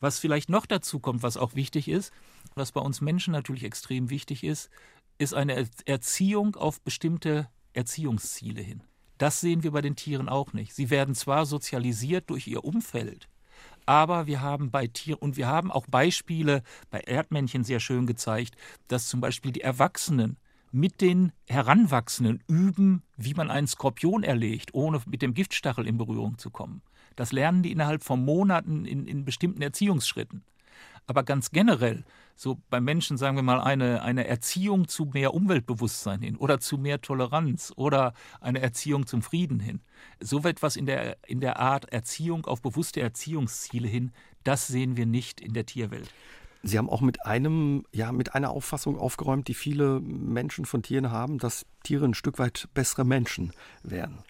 Was vielleicht noch dazu kommt, was auch wichtig ist, was bei uns Menschen natürlich extrem wichtig ist, ist eine Erziehung auf bestimmte Erziehungsziele hin. Das sehen wir bei den Tieren auch nicht. Sie werden zwar sozialisiert durch ihr Umfeld, Aber wir haben bei Tieren und wir haben auch Beispiele bei Erdmännchen sehr schön gezeigt, dass zum Beispiel die Erwachsenen mit den Heranwachsenden üben, wie man einen Skorpion erlegt, ohne mit dem Giftstachel in Berührung zu kommen. Das lernen die innerhalb von Monaten in, in bestimmten Erziehungsschritten. Aber ganz generell, so beim Menschen sagen wir mal, eine, eine Erziehung zu mehr Umweltbewusstsein hin oder zu mehr Toleranz oder eine Erziehung zum Frieden hin. So etwas in der, in der Art Erziehung auf bewusste Erziehungsziele hin, das sehen wir nicht in der Tierwelt. Sie haben auch mit einem, ja, mit einer Auffassung aufgeräumt, die viele Menschen von Tieren haben, dass Tiere ein Stück weit bessere Menschen wären.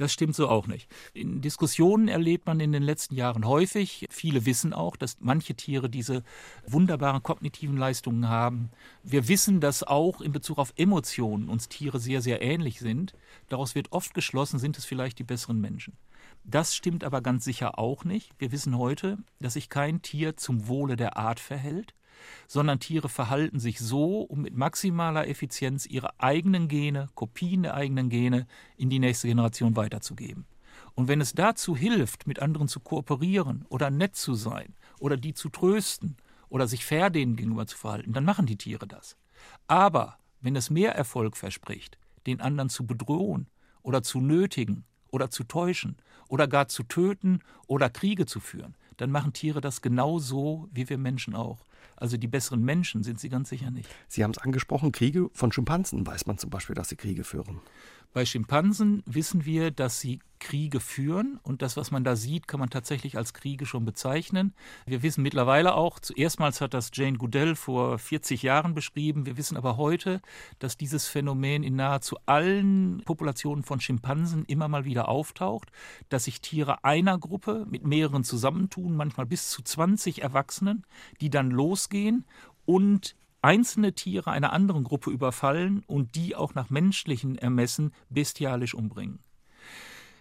Das stimmt so auch nicht. In Diskussionen erlebt man in den letzten Jahren häufig, viele wissen auch, dass manche Tiere diese wunderbaren kognitiven Leistungen haben. Wir wissen, dass auch in Bezug auf Emotionen uns Tiere sehr, sehr ähnlich sind. Daraus wird oft geschlossen, sind es vielleicht die besseren Menschen. Das stimmt aber ganz sicher auch nicht. Wir wissen heute, dass sich kein Tier zum Wohle der Art verhält, sondern Tiere verhalten sich so, um mit maximaler Effizienz ihre eigenen Gene, Kopien der eigenen Gene in die nächste Generation weiterzugeben. Und wenn es dazu hilft, mit anderen zu kooperieren oder nett zu sein oder die zu trösten oder sich fair denen gegenüber zu verhalten, dann machen die Tiere das. Aber wenn es mehr Erfolg verspricht, den anderen zu bedrohen oder zu nötigen oder zu täuschen oder gar zu töten oder Kriege zu führen, dann machen Tiere das genauso wie wir Menschen auch. Also die besseren Menschen sind sie ganz sicher nicht. Sie haben es angesprochen, Kriege von Schimpansen weiß man zum Beispiel, dass sie Kriege führen. Bei Schimpansen wissen wir, dass sie Kriege führen und das, was man da sieht, kann man tatsächlich als Kriege schon bezeichnen. Wir wissen mittlerweile auch, zuerstmals hat das Jane Goodell vor 40 Jahren beschrieben, wir wissen aber heute, dass dieses Phänomen in nahezu allen Populationen von Schimpansen immer mal wieder auftaucht, dass sich Tiere einer Gruppe mit mehreren zusammentun, manchmal bis zu 20 Erwachsenen, die dann losgehen und einzelne Tiere einer anderen Gruppe überfallen und die auch nach menschlichen Ermessen bestialisch umbringen.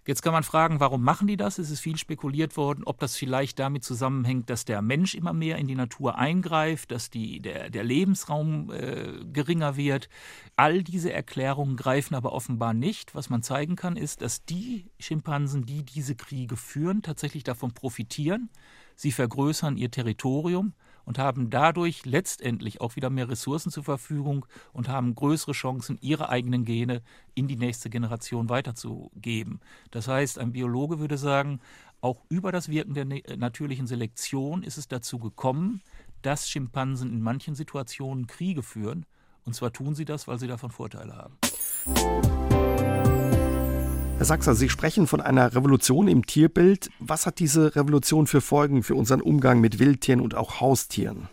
Jetzt kann man fragen, warum machen die das? Es ist viel spekuliert worden, ob das vielleicht damit zusammenhängt, dass der Mensch immer mehr in die Natur eingreift, dass die, der, der Lebensraum äh, geringer wird. All diese Erklärungen greifen aber offenbar nicht. Was man zeigen kann, ist, dass die Schimpansen, die diese Kriege führen, tatsächlich davon profitieren. Sie vergrößern ihr Territorium und haben dadurch letztendlich auch wieder mehr Ressourcen zur Verfügung und haben größere Chancen, ihre eigenen Gene in die nächste Generation weiterzugeben. Das heißt, ein Biologe würde sagen, auch über das Wirken der natürlichen Selektion ist es dazu gekommen, dass Schimpansen in manchen Situationen Kriege führen. Und zwar tun sie das, weil sie davon Vorteile haben. Herr Sachser, Sie sprechen von einer Revolution im Tierbild. Was hat diese Revolution für Folgen für unseren Umgang mit Wildtieren und auch Haustieren?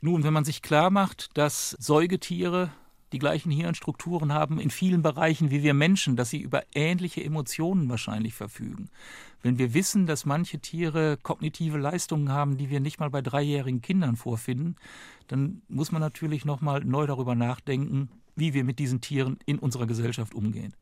Nun, wenn man sich klar macht, dass Säugetiere die gleichen Hirnstrukturen haben in vielen Bereichen wie wir Menschen, dass sie über ähnliche Emotionen wahrscheinlich verfügen. Wenn wir wissen, dass manche Tiere kognitive Leistungen haben, die wir nicht mal bei dreijährigen Kindern vorfinden, dann muss man natürlich noch mal neu darüber nachdenken, wie wir mit diesen Tieren in unserer Gesellschaft umgehen.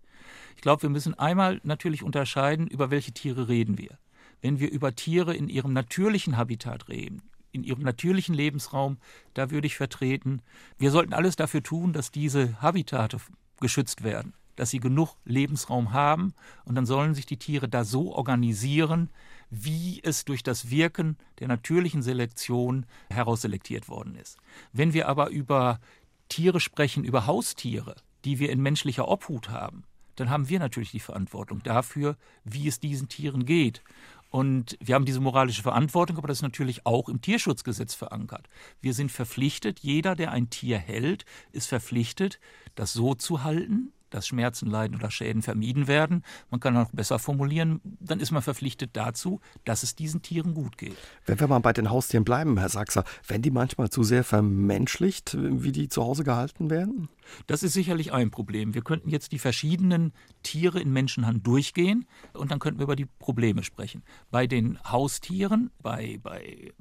Ich glaube, wir müssen einmal natürlich unterscheiden, über welche Tiere reden wir. Wenn wir über Tiere in ihrem natürlichen Habitat reden, in ihrem natürlichen Lebensraum, da würde ich vertreten, wir sollten alles dafür tun, dass diese Habitate geschützt werden, dass sie genug Lebensraum haben und dann sollen sich die Tiere da so organisieren, wie es durch das Wirken der natürlichen Selektion herausselektiert worden ist. Wenn wir aber über Tiere sprechen, über Haustiere, die wir in menschlicher Obhut haben, dann haben wir natürlich die Verantwortung dafür, wie es diesen Tieren geht. Und wir haben diese moralische Verantwortung, aber das ist natürlich auch im Tierschutzgesetz verankert. Wir sind verpflichtet, jeder, der ein Tier hält, ist verpflichtet, das so zu halten, dass Schmerzen, Leiden oder Schäden vermieden werden. Man kann auch besser formulieren, dann ist man verpflichtet dazu, dass es diesen Tieren gut geht. Wenn wir mal bei den Haustieren bleiben, Herr Sachser, werden die manchmal zu sehr vermenschlicht, wie die zu Hause gehalten werden? Das ist sicherlich ein Problem. Wir könnten jetzt die verschiedenen Tiere in Menschenhand durchgehen und dann könnten wir über die Probleme sprechen. Bei den Haustieren, bei, bei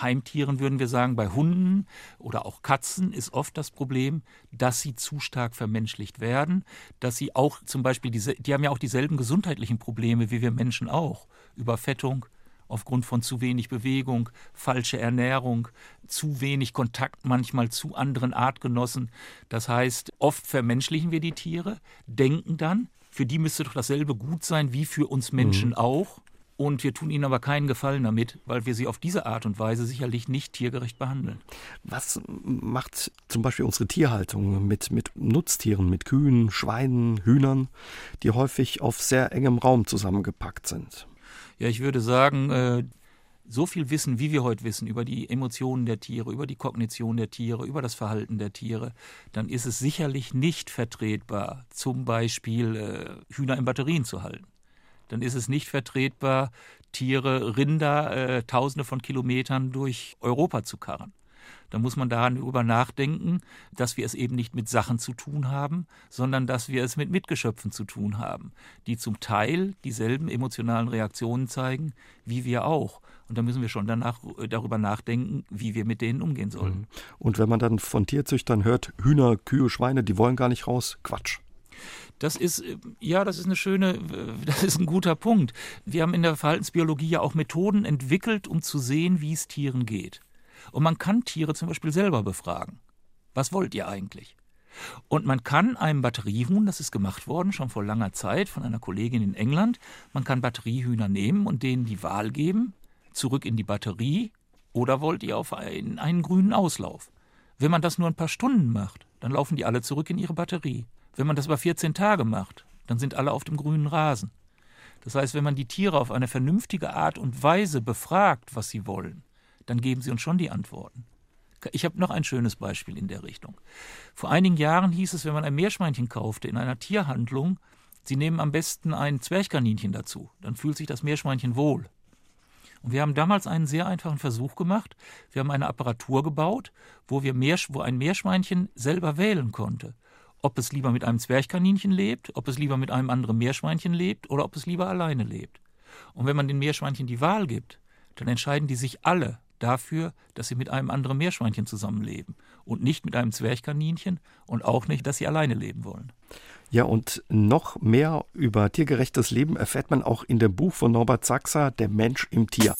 Heimtieren würden wir sagen, bei Hunden oder auch Katzen ist oft das Problem, dass sie zu stark vermenschlicht werden, dass sie auch zum Beispiel, diese, die haben ja auch dieselben gesundheitlichen Probleme wie wir Menschen auch. Überfettung, aufgrund von zu wenig Bewegung, falsche Ernährung, zu wenig Kontakt manchmal zu anderen Artgenossen. Das heißt, oft vermenschlichen wir die Tiere, denken dann, für die müsste doch dasselbe gut sein wie für uns Menschen mhm. auch. Und wir tun ihnen aber keinen Gefallen damit, weil wir sie auf diese Art und Weise sicherlich nicht tiergerecht behandeln. Was macht zum Beispiel unsere Tierhaltung mit, mit Nutztieren, mit Kühen, Schweinen, Hühnern, die häufig auf sehr engem Raum zusammengepackt sind? Ja, ich würde sagen, äh, so viel Wissen, wie wir heute wissen, über die Emotionen der Tiere, über die Kognition der Tiere, über das Verhalten der Tiere, dann ist es sicherlich nicht vertretbar, zum Beispiel äh, Hühner in Batterien zu halten. Dann ist es nicht vertretbar, Tiere, Rinder, äh, tausende von Kilometern durch Europa zu karren. Da muss man darüber nachdenken, dass wir es eben nicht mit Sachen zu tun haben, sondern dass wir es mit Mitgeschöpfen zu tun haben, die zum Teil dieselben emotionalen Reaktionen zeigen, wie wir auch. Und da müssen wir schon danach, äh, darüber nachdenken, wie wir mit denen umgehen sollen. Mhm. Und wenn man dann von Tierzüchtern hört, Hühner, Kühe, Schweine, die wollen gar nicht raus, Quatsch. Das ist, äh, ja, das ist eine schöne, das ist ein guter Punkt. Wir haben in der Verhaltensbiologie ja auch Methoden entwickelt, um zu sehen, wie es Tieren geht. Und man kann Tiere zum Beispiel selber befragen. Was wollt ihr eigentlich? Und man kann einem Batteriehuhn, das ist gemacht worden, schon vor langer Zeit von einer Kollegin in England, man kann Batteriehühner nehmen und denen die Wahl geben, zurück in die Batterie oder wollt ihr auf einen, einen grünen Auslauf? Wenn man das nur ein paar Stunden macht, dann laufen die alle zurück in ihre Batterie. Wenn man das über 14 Tage macht, dann sind alle auf dem grünen Rasen. Das heißt, wenn man die Tiere auf eine vernünftige Art und Weise befragt, was sie wollen, dann geben sie uns schon die Antworten. Ich habe noch ein schönes Beispiel in der Richtung. Vor einigen Jahren hieß es, wenn man ein Meerschweinchen kaufte in einer Tierhandlung, Sie nehmen am besten ein Zwerchkaninchen dazu, dann fühlt sich das Meerschweinchen wohl. Und wir haben damals einen sehr einfachen Versuch gemacht. Wir haben eine Apparatur gebaut, wo, wir Meersch wo ein Meerschweinchen selber wählen konnte. Ob es lieber mit einem Zwerchkaninchen lebt, ob es lieber mit einem anderen Meerschweinchen lebt oder ob es lieber alleine lebt. Und wenn man den Meerschweinchen die Wahl gibt, dann entscheiden die sich alle dafür, dass sie mit einem anderen Meerschweinchen zusammenleben und nicht mit einem Zwerchkaninchen und auch nicht, dass sie alleine leben wollen. Ja, und noch mehr über tiergerechtes Leben erfährt man auch in dem Buch von Norbert Sachser, Der Mensch im Tier.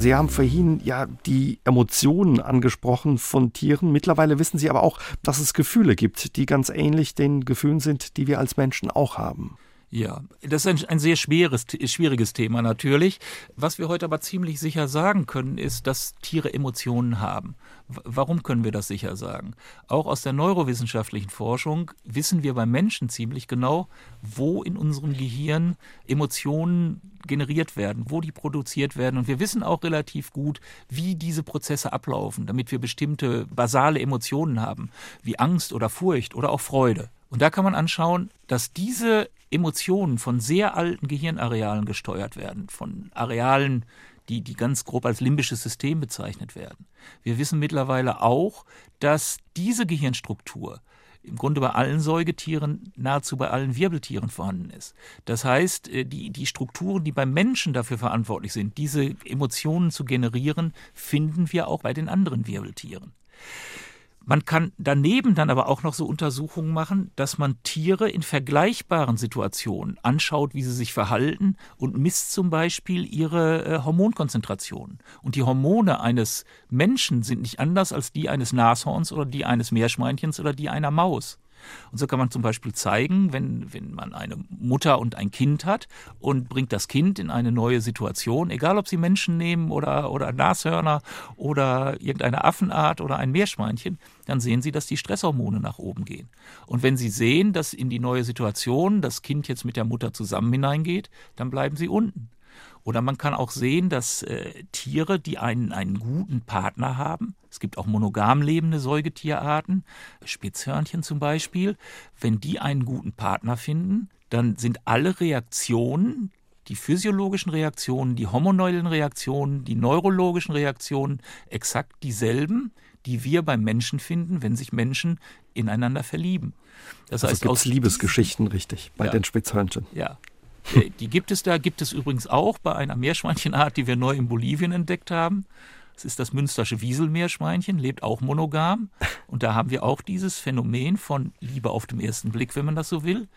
Sie haben vorhin ja die Emotionen angesprochen von Tieren. Mittlerweile wissen Sie aber auch, dass es Gefühle gibt, die ganz ähnlich den Gefühlen sind, die wir als Menschen auch haben. Ja, das ist ein, ein sehr schweres, schwieriges Thema natürlich. Was wir heute aber ziemlich sicher sagen können, ist, dass Tiere Emotionen haben. Warum können wir das sicher sagen? Auch aus der neurowissenschaftlichen Forschung wissen wir beim Menschen ziemlich genau, wo in unserem Gehirn Emotionen generiert werden, wo die produziert werden. Und wir wissen auch relativ gut, wie diese Prozesse ablaufen, damit wir bestimmte basale Emotionen haben, wie Angst oder Furcht oder auch Freude. Und da kann man anschauen, dass diese Emotionen von sehr alten Gehirnarealen gesteuert werden, von Arealen, die, die ganz grob als limbisches System bezeichnet werden. Wir wissen mittlerweile auch, dass diese Gehirnstruktur im Grunde bei allen Säugetieren, nahezu bei allen Wirbeltieren vorhanden ist. Das heißt, äh, die, die Strukturen, die beim Menschen dafür verantwortlich sind, diese Emotionen zu generieren, finden wir auch bei den anderen Wirbeltieren. Man kann daneben dann aber auch noch so Untersuchungen machen, dass man Tiere in vergleichbaren Situationen anschaut, wie sie sich verhalten und misst zum Beispiel ihre äh, Hormonkonzentrationen. Und die Hormone eines Menschen sind nicht anders als die eines Nashorns oder die eines Meerschweinchens oder die einer Maus. Und so kann man zum Beispiel zeigen, wenn, wenn man eine Mutter und ein Kind hat und bringt das Kind in eine neue Situation, egal ob sie Menschen nehmen oder, oder Nashörner oder irgendeine Affenart oder ein Meerschweinchen, dann sehen Sie, dass die Stresshormone nach oben gehen. Und wenn Sie sehen, dass in die neue Situation das Kind jetzt mit der Mutter zusammen hineingeht, dann bleiben Sie unten. Oder man kann auch sehen, dass äh, Tiere, die einen, einen guten Partner haben, es gibt auch monogam lebende Säugetierarten, Spitzhörnchen zum Beispiel, wenn die einen guten Partner finden, dann sind alle Reaktionen, die physiologischen Reaktionen, die hormonellen Reaktionen, die neurologischen Reaktionen exakt dieselben, die wir beim Menschen finden, wenn sich Menschen ineinander verlieben. Das also heißt, aus Liebesgeschichten richtig bei ja, den Spitzhörnchen. Ja, die gibt es da, gibt es übrigens auch bei einer Meerschweinchenart, die wir neu in Bolivien entdeckt haben. Das ist das münstersche Wieselmeerschweinchen, lebt auch monogam. Und da haben wir auch dieses Phänomen von Liebe auf den ersten Blick, wenn man das so will.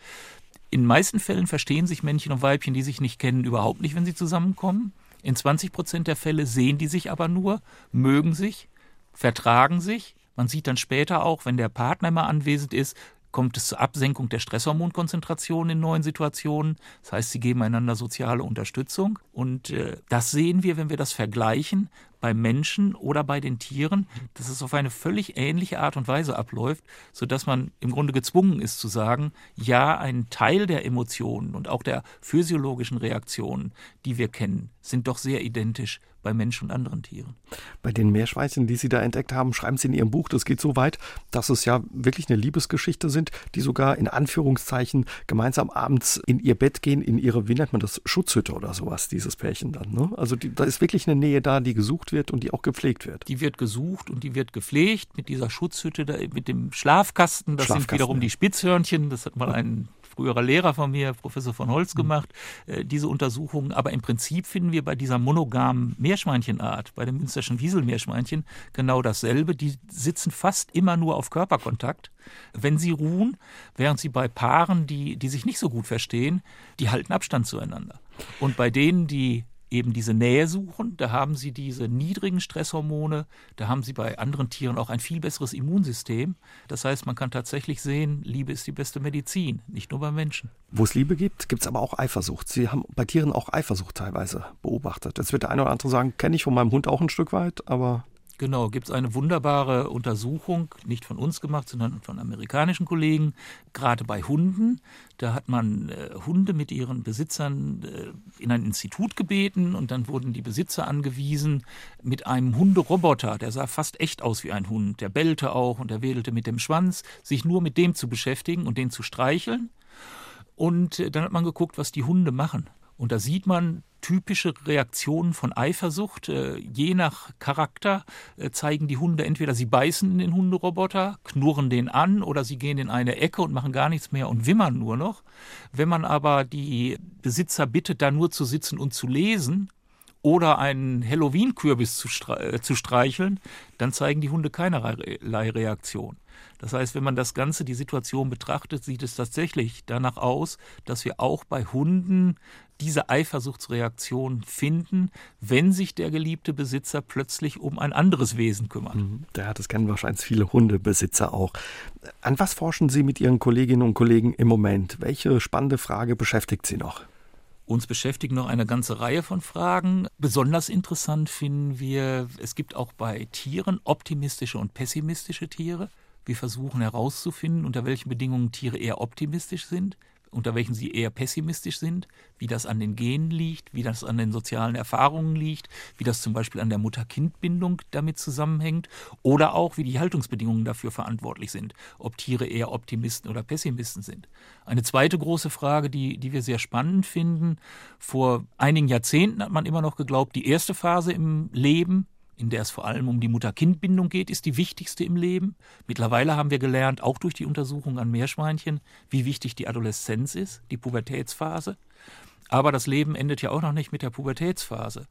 In meisten Fällen verstehen sich Männchen und Weibchen, die sich nicht kennen, überhaupt nicht, wenn sie zusammenkommen. In 20 Prozent der Fälle sehen die sich aber nur, mögen sich, vertragen sich. Man sieht dann später auch, wenn der Partner immer anwesend ist, kommt es zur Absenkung der Stresshormonkonzentration in neuen Situationen. Das heißt, sie geben einander soziale Unterstützung. Und äh, das sehen wir, wenn wir das vergleichen beim Menschen oder bei den Tieren, dass es auf eine völlig ähnliche Art und Weise abläuft, sodass man im Grunde gezwungen ist zu sagen, ja, ein Teil der Emotionen und auch der physiologischen Reaktionen, die wir kennen, sind doch sehr identisch bei Menschen und anderen Tieren. Bei den Meerschweinchen, die Sie da entdeckt haben, schreiben Sie in Ihrem Buch, das geht so weit, dass es ja wirklich eine Liebesgeschichte sind, die sogar in Anführungszeichen gemeinsam abends in ihr Bett gehen, in ihre, wie nennt man das, Schutzhütte oder sowas, dieses Pärchen dann. Ne? Also die, da ist wirklich eine Nähe da, die gesucht wird und die auch gepflegt wird. Die wird gesucht und die wird gepflegt mit dieser Schutzhütte, mit dem Schlafkasten. Das Schlafkasten, sind wiederum ja. die Spitzhörnchen. Das hat mal ein früherer Lehrer von mir, Professor von Holz, mhm. gemacht, äh, diese Untersuchungen. Aber im Prinzip finden wir bei dieser monogamen Meerschweinchenart, bei dem münsterschen Wieselmeerschweinchen, genau dasselbe. Die sitzen fast immer nur auf Körperkontakt, wenn sie ruhen, während sie bei Paaren, die, die sich nicht so gut verstehen, die halten Abstand zueinander. Und bei denen, die eben diese Nähe suchen. Da haben sie diese niedrigen Stresshormone. Da haben sie bei anderen Tieren auch ein viel besseres Immunsystem. Das heißt, man kann tatsächlich sehen, Liebe ist die beste Medizin, nicht nur bei Menschen. Wo es Liebe gibt, gibt es aber auch Eifersucht. Sie haben bei Tieren auch Eifersucht teilweise beobachtet. Jetzt wird der eine oder andere sagen, kenne ich von meinem Hund auch ein Stück weit, aber Genau, gibt es eine wunderbare Untersuchung, nicht von uns gemacht, sondern von amerikanischen Kollegen, gerade bei Hunden. Da hat man äh, Hunde mit ihren Besitzern äh, in ein Institut gebeten und dann wurden die Besitzer angewiesen, mit einem Hunderoboter, der sah fast echt aus wie ein Hund, der bellte auch und der wedelte mit dem Schwanz, sich nur mit dem zu beschäftigen und den zu streicheln. Und äh, dann hat man geguckt, was die Hunde machen. Und da sieht man, typische Reaktionen von Eifersucht. Äh, je nach Charakter äh, zeigen die Hunde entweder sie beißen in den Hunderoboter, knurren den an oder sie gehen in eine Ecke und machen gar nichts mehr und wimmern nur noch. Wenn man aber die Besitzer bittet, da nur zu sitzen und zu lesen, oder einen Halloween-Kürbis zu, äh, zu, streicheln, dann zeigen die Hunde keinerlei Reaktion. Das heißt, wenn man das Ganze, die Situation betrachtet, sieht es tatsächlich danach aus, dass wir auch bei Hunden diese Eifersuchtsreaktion finden, wenn sich der geliebte Besitzer plötzlich um ein anderes Wesen kümmert. Ja, das kennen wahrscheinlich viele Hundebesitzer auch. An was forschen Sie mit Ihren Kolleginnen und Kollegen im Moment? Welche spannende Frage beschäftigt Sie noch? Uns beschäftigen noch eine ganze Reihe von Fragen. Besonders interessant finden wir, es gibt auch bei Tieren optimistische und pessimistische Tiere. Wir versuchen herauszufinden, unter welchen Bedingungen Tiere eher optimistisch sind unter welchen sie eher pessimistisch sind, wie das an den Genen liegt, wie das an den sozialen Erfahrungen liegt, wie das zum Beispiel an der Mutter-Kind-Bindung damit zusammenhängt oder auch wie die Haltungsbedingungen dafür verantwortlich sind, ob Tiere eher Optimisten oder Pessimisten sind. Eine zweite große Frage, die, die wir sehr spannend finden, vor einigen Jahrzehnten hat man immer noch geglaubt, die erste Phase im Leben in der es vor allem um die Mutter-Kind-Bindung geht, ist die wichtigste im Leben. Mittlerweile haben wir gelernt, auch durch die Untersuchung an Meerschweinchen, wie wichtig die Adoleszenz ist, die Pubertätsphase. Aber das Leben endet ja auch noch nicht mit der Pubertätsphase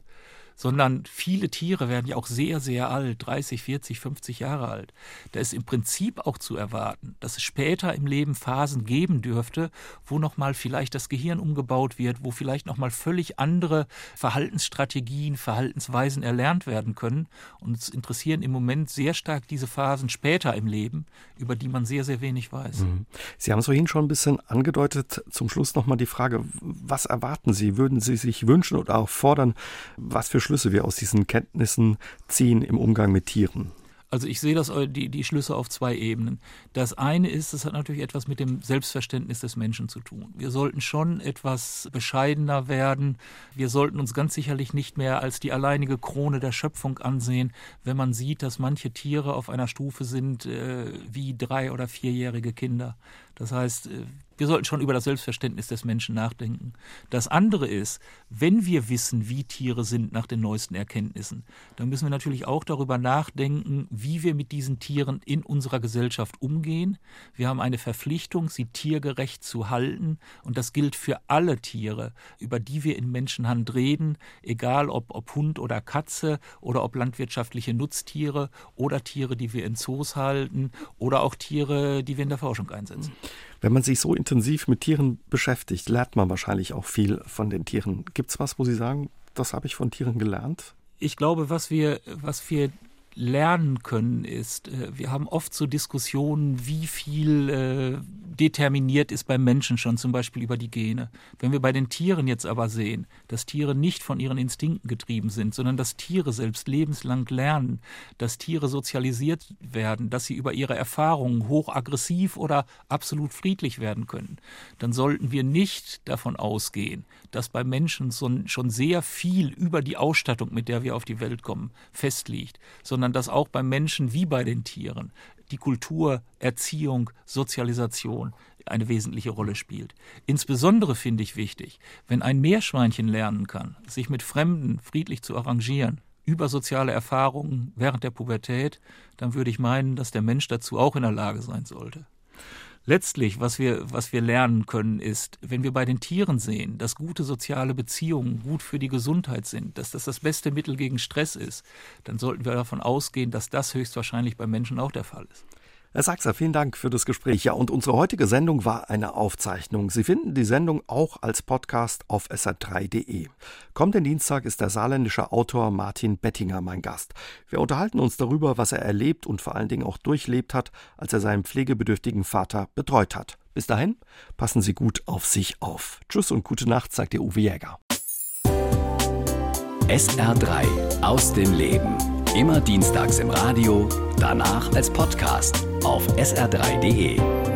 sondern viele Tiere werden ja auch sehr, sehr alt, 30, 40, 50 Jahre alt. Da ist im Prinzip auch zu erwarten, dass es später im Leben Phasen geben dürfte, wo nochmal vielleicht das Gehirn umgebaut wird, wo vielleicht nochmal völlig andere Verhaltensstrategien, Verhaltensweisen erlernt werden können. Und uns interessieren im Moment sehr stark diese Phasen später im Leben, über die man sehr, sehr wenig weiß. Mhm. Sie haben es vorhin schon ein bisschen angedeutet. Zum Schluss nochmal die Frage, was erwarten Sie? Würden Sie sich wünschen oder auch fordern, was für Schlüsse wir aus diesen Kenntnissen ziehen im Umgang mit Tieren? Also ich sehe das äh, die, die Schlüsse auf zwei Ebenen. Das eine ist, das hat natürlich etwas mit dem Selbstverständnis des Menschen zu tun. Wir sollten schon etwas bescheidener werden. Wir sollten uns ganz sicherlich nicht mehr als die alleinige Krone der Schöpfung ansehen, wenn man sieht, dass manche Tiere auf einer Stufe sind äh, wie drei- oder vierjährige Kinder. Das heißt, äh, wir sollten schon über das Selbstverständnis des Menschen nachdenken. Das andere ist, wenn wir wissen, wie Tiere sind nach den neuesten Erkenntnissen, dann müssen wir natürlich auch darüber nachdenken, wie wir mit diesen Tieren in unserer Gesellschaft umgehen. Wir haben eine Verpflichtung, sie tiergerecht zu halten und das gilt für alle Tiere, über die wir in Menschenhand reden, egal ob, ob Hund oder Katze oder ob landwirtschaftliche Nutztiere oder Tiere, die wir in Zoos halten oder auch Tiere, die wir in der Forschung einsetzen. Wenn man sich so intensiv mit Tieren beschäftigt, lernt man wahrscheinlich auch viel von den Tieren. Gibt es was, wo Sie sagen, das habe ich von Tieren gelernt? Ich glaube, was wir, was wir lernen können, ist, äh, wir haben oft so Diskussionen, wie viel äh, determiniert ist beim Menschen schon, zum Beispiel über die Gene. Wenn wir bei den Tieren jetzt aber sehen, dass Tiere nicht von ihren Instinkten getrieben sind, sondern dass Tiere selbst lebenslang lernen, dass Tiere sozialisiert werden, dass sie über ihre Erfahrungen hochaggressiv oder absolut friedlich werden können, dann sollten wir nicht davon ausgehen, dass bei Menschen schon sehr viel über die Ausstattung, mit der wir auf die Welt kommen, festliegt, sondern dass auch bei Menschen wie bei den Tieren die Kultur, Erziehung, Sozialisation eine wesentliche Rolle spielt. Insbesondere finde ich wichtig, wenn ein Meerschweinchen lernen kann, sich mit Fremden friedlich zu arrangieren, über soziale Erfahrungen während der Pubertät, dann würde ich meinen, dass der Mensch dazu auch in der Lage sein sollte. Letztlich, was wir, was wir lernen können, ist, wenn wir bei den Tieren sehen, dass gute soziale Beziehungen gut für die Gesundheit sind, dass das das beste Mittel gegen Stress ist, dann sollten wir davon ausgehen, dass das höchstwahrscheinlich beim Menschen auch der Fall ist. Herr Sachser, vielen Dank für das Gespräch. Ja, und unsere heutige Sendung war eine Aufzeichnung. Sie finden die Sendung auch als Podcast auf sr3.de. Kommenden Dienstag ist der saarländische Autor Martin Bettinger mein Gast. Wir unterhalten uns darüber, was er erlebt und vor allen Dingen auch durchlebt hat, als er seinen pflegebedürftigen Vater betreut hat. Bis dahin, passen Sie gut auf sich auf. Tschüss und gute Nacht, sagt der Uwe Jäger. SR3 aus dem Leben. Immer dienstags im Radio, danach als Podcast auf sr3.de.